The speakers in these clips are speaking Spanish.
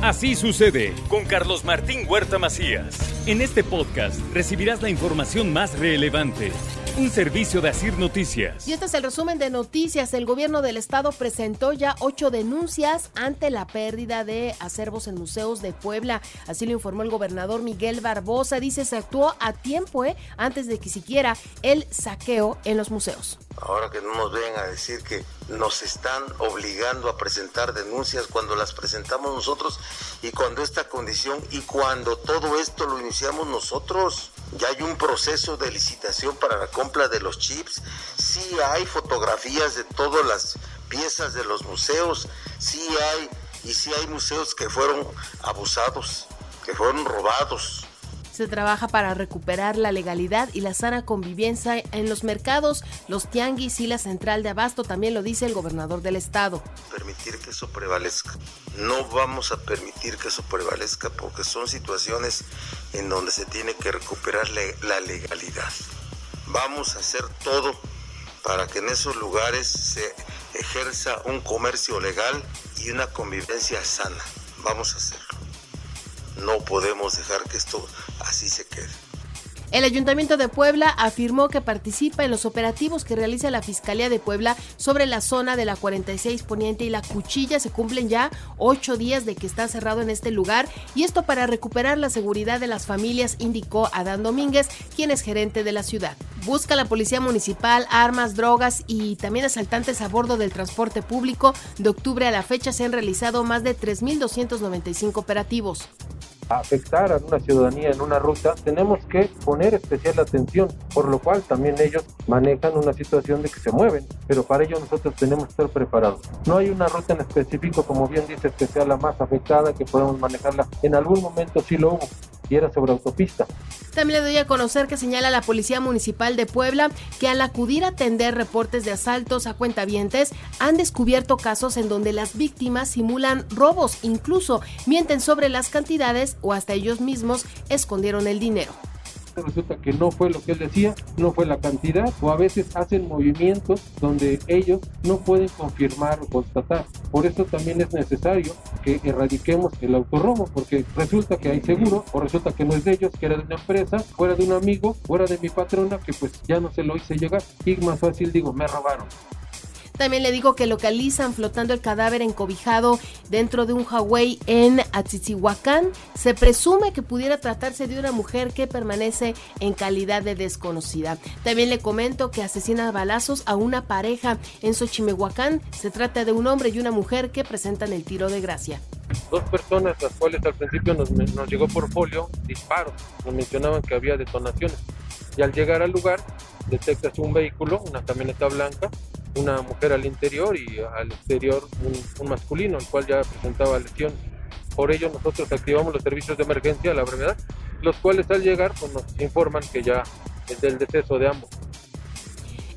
Así sucede con Carlos Martín Huerta Macías. En este podcast recibirás la información más relevante. Un servicio de Asir Noticias. Y este es el resumen de noticias. El gobierno del estado presentó ya ocho denuncias ante la pérdida de acervos en museos de Puebla. Así lo informó el gobernador Miguel Barbosa. Dice se actuó a tiempo, ¿eh? antes de que siquiera el saqueo en los museos. Ahora que no nos vengan a decir que nos están obligando a presentar denuncias cuando las presentamos nosotros y cuando esta condición y cuando todo esto lo iniciamos nosotros. Ya hay un proceso de licitación para la compra de los chips, sí hay fotografías de todas las piezas de los museos, sí hay, y sí hay museos que fueron abusados, que fueron robados. Se trabaja para recuperar la legalidad y la sana convivencia en los mercados, los tianguis y la central de abasto, también lo dice el gobernador del estado. Permitir que eso prevalezca. No vamos a permitir que eso prevalezca porque son situaciones en donde se tiene que recuperar la legalidad. Vamos a hacer todo para que en esos lugares se ejerza un comercio legal y una convivencia sana. Vamos a hacerlo. No podemos dejar que esto así se quede. El Ayuntamiento de Puebla afirmó que participa en los operativos que realiza la Fiscalía de Puebla sobre la zona de la 46 Poniente y la Cuchilla. Se cumplen ya ocho días de que está cerrado en este lugar y esto para recuperar la seguridad de las familias, indicó Adán Domínguez, quien es gerente de la ciudad. Busca la Policía Municipal armas, drogas y también asaltantes a bordo del transporte público. De octubre a la fecha se han realizado más de 3.295 operativos afectar a una ciudadanía en una ruta, tenemos que poner especial atención, por lo cual también ellos manejan una situación de que se mueven, pero para ello nosotros tenemos que estar preparados. No hay una ruta en específico, como bien dices, que sea la más afectada, que podemos manejarla. En algún momento sí lo hubo, sobre. También le doy a conocer que señala la Policía Municipal de Puebla que al acudir a atender reportes de asaltos a cuentavientes han descubierto casos en donde las víctimas simulan robos, incluso mienten sobre las cantidades o hasta ellos mismos escondieron el dinero resulta que no fue lo que él decía, no fue la cantidad, o a veces hacen movimientos donde ellos no pueden confirmar o constatar. Por eso también es necesario que erradiquemos el autorrobo, porque resulta que hay seguro, o resulta que no es de ellos, que era de una empresa, fuera de un amigo, fuera de mi patrona, que pues ya no se lo hice llegar. Y más fácil digo, me robaron. También le digo que localizan flotando el cadáver encobijado dentro de un Huawei en Atzizihuacán. Se presume que pudiera tratarse de una mujer que permanece en calidad de desconocida. También le comento que asesina a balazos a una pareja en Xochimehuacán. Se trata de un hombre y una mujer que presentan el tiro de gracia. Dos personas, las cuales al principio nos, nos llegó por folio disparos. Nos mencionaban que había detonaciones. Y al llegar al lugar, detectas un vehículo, una camioneta blanca, una mujer al interior y al exterior un, masculino, el cual ya presentaba lesión. Por ello nosotros activamos los servicios de emergencia a la brevedad, los cuales al llegar pues, nos informan que ya es del deceso de ambos.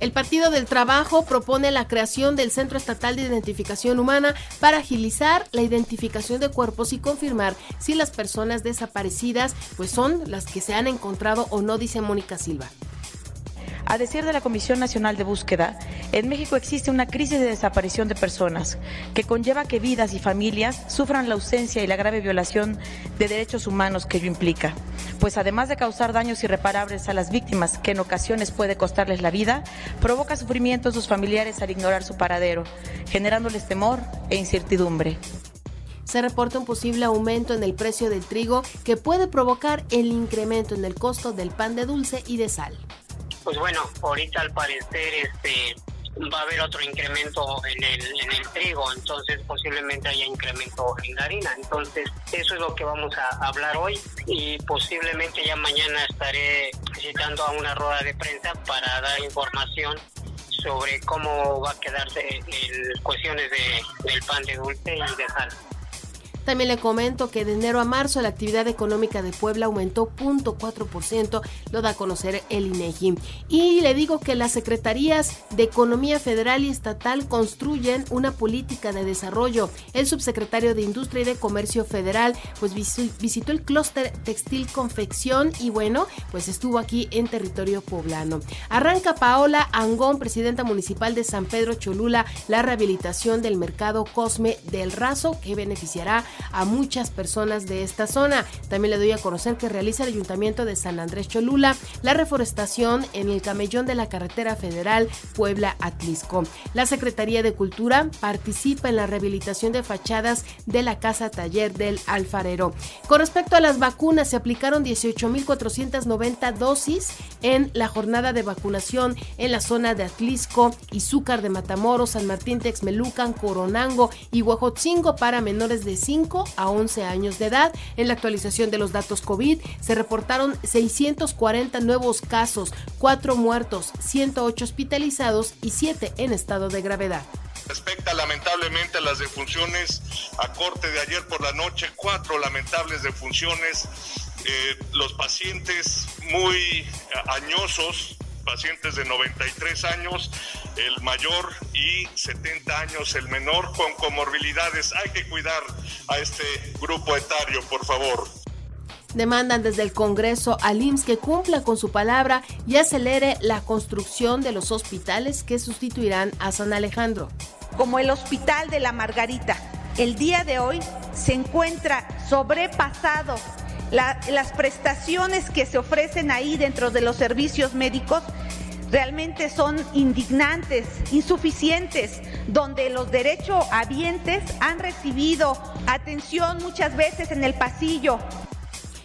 El Partido del Trabajo propone la creación del Centro Estatal de Identificación Humana para agilizar la identificación de cuerpos y confirmar si las personas desaparecidas pues son las que se han encontrado o no, dice Mónica Silva. A decir de la Comisión Nacional de Búsqueda, en México existe una crisis de desaparición de personas que conlleva que vidas y familias sufran la ausencia y la grave violación de derechos humanos que ello implica. Pues además de causar daños irreparables a las víctimas, que en ocasiones puede costarles la vida, provoca sufrimiento a sus familiares al ignorar su paradero, generándoles temor e incertidumbre se reporta un posible aumento en el precio del trigo que puede provocar el incremento en el costo del pan de dulce y de sal pues bueno, ahorita al parecer este va a haber otro incremento en el, en el trigo, entonces posiblemente haya incremento en la harina. Entonces, eso es lo que vamos a hablar hoy y posiblemente ya mañana estaré visitando a una rueda de prensa para dar información sobre cómo va a quedarse en cuestiones de, del pan de dulce y de sal. También le comento que de enero a marzo la actividad económica de Puebla aumentó 0.4%, lo da a conocer el INEGI. Y le digo que las secretarías de Economía Federal y Estatal construyen una política de desarrollo. El subsecretario de Industria y de Comercio Federal pues visitó el clúster textil confección y bueno, pues estuvo aquí en territorio poblano. Arranca Paola Angón, presidenta municipal de San Pedro Cholula, la rehabilitación del mercado Cosme del Razo que beneficiará a muchas personas de esta zona. También le doy a conocer que realiza el Ayuntamiento de San Andrés Cholula la reforestación en el camellón de la carretera federal Puebla-Atlisco. La Secretaría de Cultura participa en la rehabilitación de fachadas de la Casa Taller del Alfarero. Con respecto a las vacunas, se aplicaron 18.490 dosis en la jornada de vacunación en la zona de Atlisco, Izúcar de Matamoros, San Martín Texmelucan, Coronango y Huejotzingo para menores de 5 a 11 años de edad. En la actualización de los datos COVID se reportaron 640 nuevos casos, 4 muertos, 108 hospitalizados y 7 en estado de gravedad. Respecta lamentablemente a las defunciones a corte de ayer por la noche, cuatro lamentables defunciones, eh, los pacientes muy añosos, pacientes de 93 años, el mayor y 70 años el menor con comorbilidades. Hay que cuidar a este grupo etario, por favor. Demandan desde el Congreso al IMSS que cumpla con su palabra y acelere la construcción de los hospitales que sustituirán a San Alejandro. Como el Hospital de la Margarita, el día de hoy se encuentra sobrepasado. las prestaciones que se ofrecen ahí dentro de los servicios médicos realmente son indignantes, insuficientes, donde los derechohabientes han recibido atención muchas veces en el pasillo,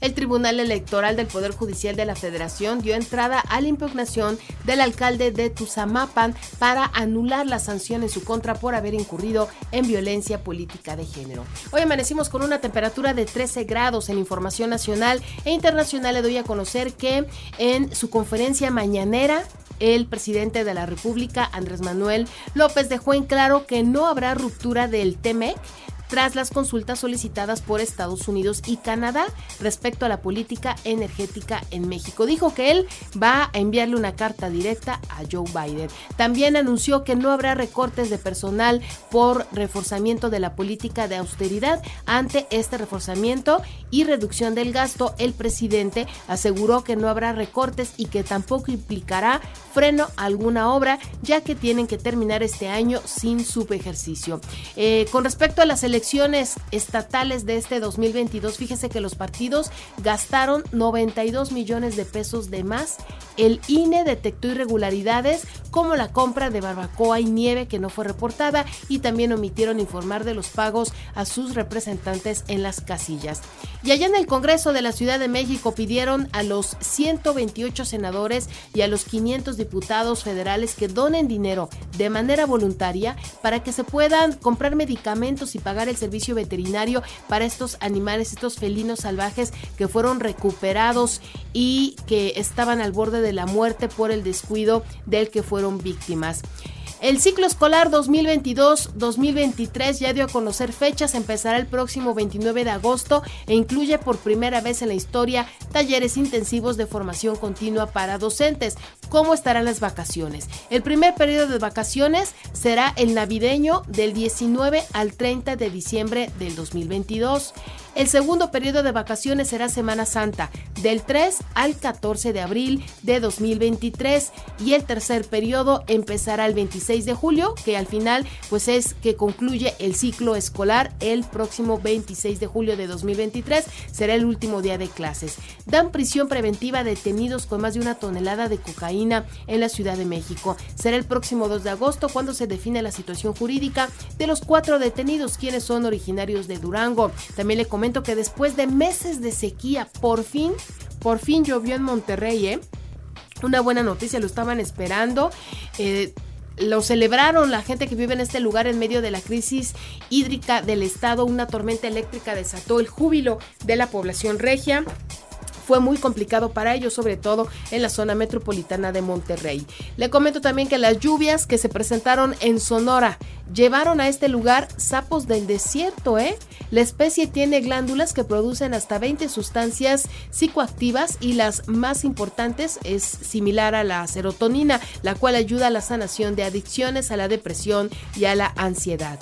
el Tribunal Electoral del Poder Judicial de la Federación dio entrada a la impugnación del alcalde de Tuzamapan para anular la sanción en su contra por haber incurrido en violencia política de género. Hoy amanecimos con una temperatura de 13 grados en información nacional e internacional. Le doy a conocer que en su conferencia mañanera el presidente de la República, Andrés Manuel López, dejó en claro que no habrá ruptura del TEMEC tras las consultas solicitadas por Estados Unidos y Canadá respecto a la política energética en México. Dijo que él va a enviarle una carta directa a Joe Biden. También anunció que no habrá recortes de personal por reforzamiento de la política de austeridad. Ante este reforzamiento y reducción del gasto, el presidente aseguró que no habrá recortes y que tampoco implicará freno a alguna obra, ya que tienen que terminar este año sin subejercicio. Eh, con respecto a las elecciones estatales de este 2022, fíjese que los partidos gastaron 92 millones de pesos de más. El INE detectó irregularidades como la compra de barbacoa y nieve que no fue reportada y también omitieron informar de los pagos a sus representantes en las casillas. Y allá en el Congreso de la Ciudad de México pidieron a los 128 senadores y a los 500 diputados federales que donen dinero de manera voluntaria para que se puedan comprar medicamentos y pagar el servicio veterinario para estos animales, estos felinos salvajes que fueron recuperados y que estaban al borde de la muerte por el descuido del que fueron víctimas. El ciclo escolar 2022-2023 ya dio a conocer fechas, empezará el próximo 29 de agosto e incluye por primera vez en la historia talleres intensivos de formación continua para docentes. ¿Cómo estarán las vacaciones? El primer periodo de vacaciones será el navideño del 19 al 30 de diciembre del 2022. El segundo periodo de vacaciones será Semana Santa, del 3 al 14 de abril de 2023 y el tercer periodo empezará el 26 de julio, que al final pues es que concluye el ciclo escolar el próximo 26 de julio de 2023, será el último día de clases. Dan prisión preventiva a detenidos con más de una tonelada de cocaína en la Ciudad de México. Será el próximo 2 de agosto cuando se define la situación jurídica de los cuatro detenidos quienes son originarios de Durango. También le comento que después de meses de sequía, por fin, por fin llovió en Monterrey, ¿eh? Una buena noticia, lo estaban esperando. Eh, lo celebraron la gente que vive en este lugar en medio de la crisis hídrica del estado. Una tormenta eléctrica desató el júbilo de la población regia fue muy complicado para ellos, sobre todo en la zona metropolitana de Monterrey. Le comento también que las lluvias que se presentaron en Sonora llevaron a este lugar sapos del desierto, ¿eh? La especie tiene glándulas que producen hasta 20 sustancias psicoactivas y las más importantes es similar a la serotonina, la cual ayuda a la sanación de adicciones, a la depresión y a la ansiedad.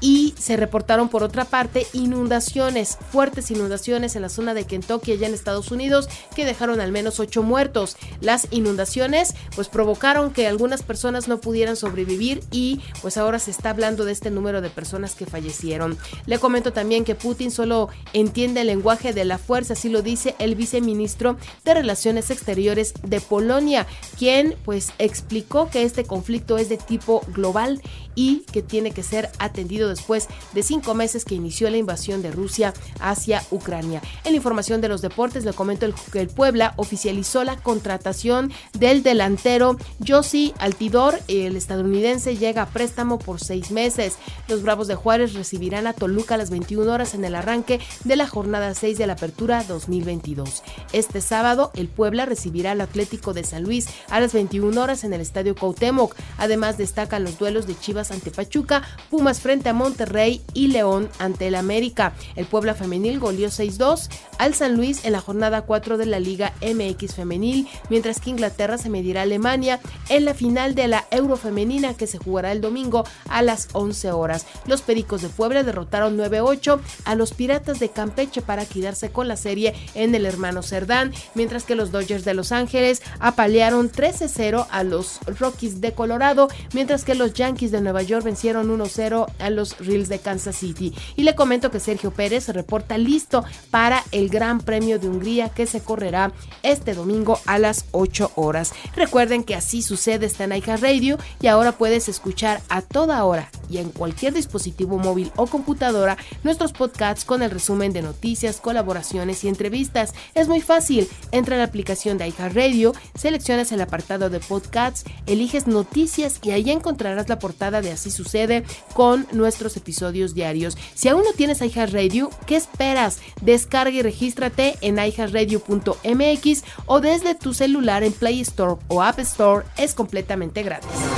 Y se reportaron por otra parte inundaciones, fuertes inundaciones en la zona de Kentucky allá en Estados Unidos que dejaron al menos ocho muertos. Las inundaciones pues provocaron que algunas personas no pudieran sobrevivir y pues ahora se está hablando de este número de personas que fallecieron. Le comento también que Putin solo entiende el lenguaje de la fuerza, así lo dice el viceministro de Relaciones Exteriores de Polonia, quien pues explicó que este conflicto es de tipo global y que tiene que ser atendido después de cinco meses que inició la invasión de Rusia hacia Ucrania. En la información de los deportes le comento que el Puebla oficializó la contratación del delantero Josi Altidor. El estadounidense llega a préstamo por seis meses. Los Bravos de Juárez recibirán a Toluca a las 21 horas en el arranque de la jornada 6 de la Apertura 2022. Este sábado, el Puebla recibirá al Atlético de San Luis a las 21 horas en el Estadio Cuauhtémoc. Además, destacan los duelos de Chivas ante Pachuca, Pumas frente a Monterrey y León ante el América. El Puebla Femenil goleó 6-2 al San Luis en la jornada 4 de la Liga MX Femenil, mientras que Inglaterra se medirá a Alemania en la final de la Eurofemenina que se jugará el domingo a las 11 horas. Los Pericos de Puebla derrotaron 9-8 a los Piratas de Campeche para quedarse con la serie en el hermano Cerdán, mientras que los Dodgers de Los Ángeles apalearon 13-0 a los Rockies de Colorado, mientras que los Yankees de Nueva York vencieron 1-0 a Reels de Kansas City. Y le comento que Sergio Pérez se reporta listo para el Gran Premio de Hungría que se correrá este domingo a las 8 horas. Recuerden que así sucede está en Radio y ahora puedes escuchar a toda hora y en cualquier dispositivo móvil o computadora nuestros podcasts con el resumen de noticias, colaboraciones y entrevistas. Es muy fácil. Entra a la aplicación de iHeartRadio, seleccionas el apartado de podcasts, eliges noticias y ahí encontrarás la portada de Así sucede con nuestros episodios diarios. Si aún no tienes iHeartRadio, ¿qué esperas? Descarga y regístrate en iHeartRadio.mx o desde tu celular en Play Store o App Store. Es completamente gratis.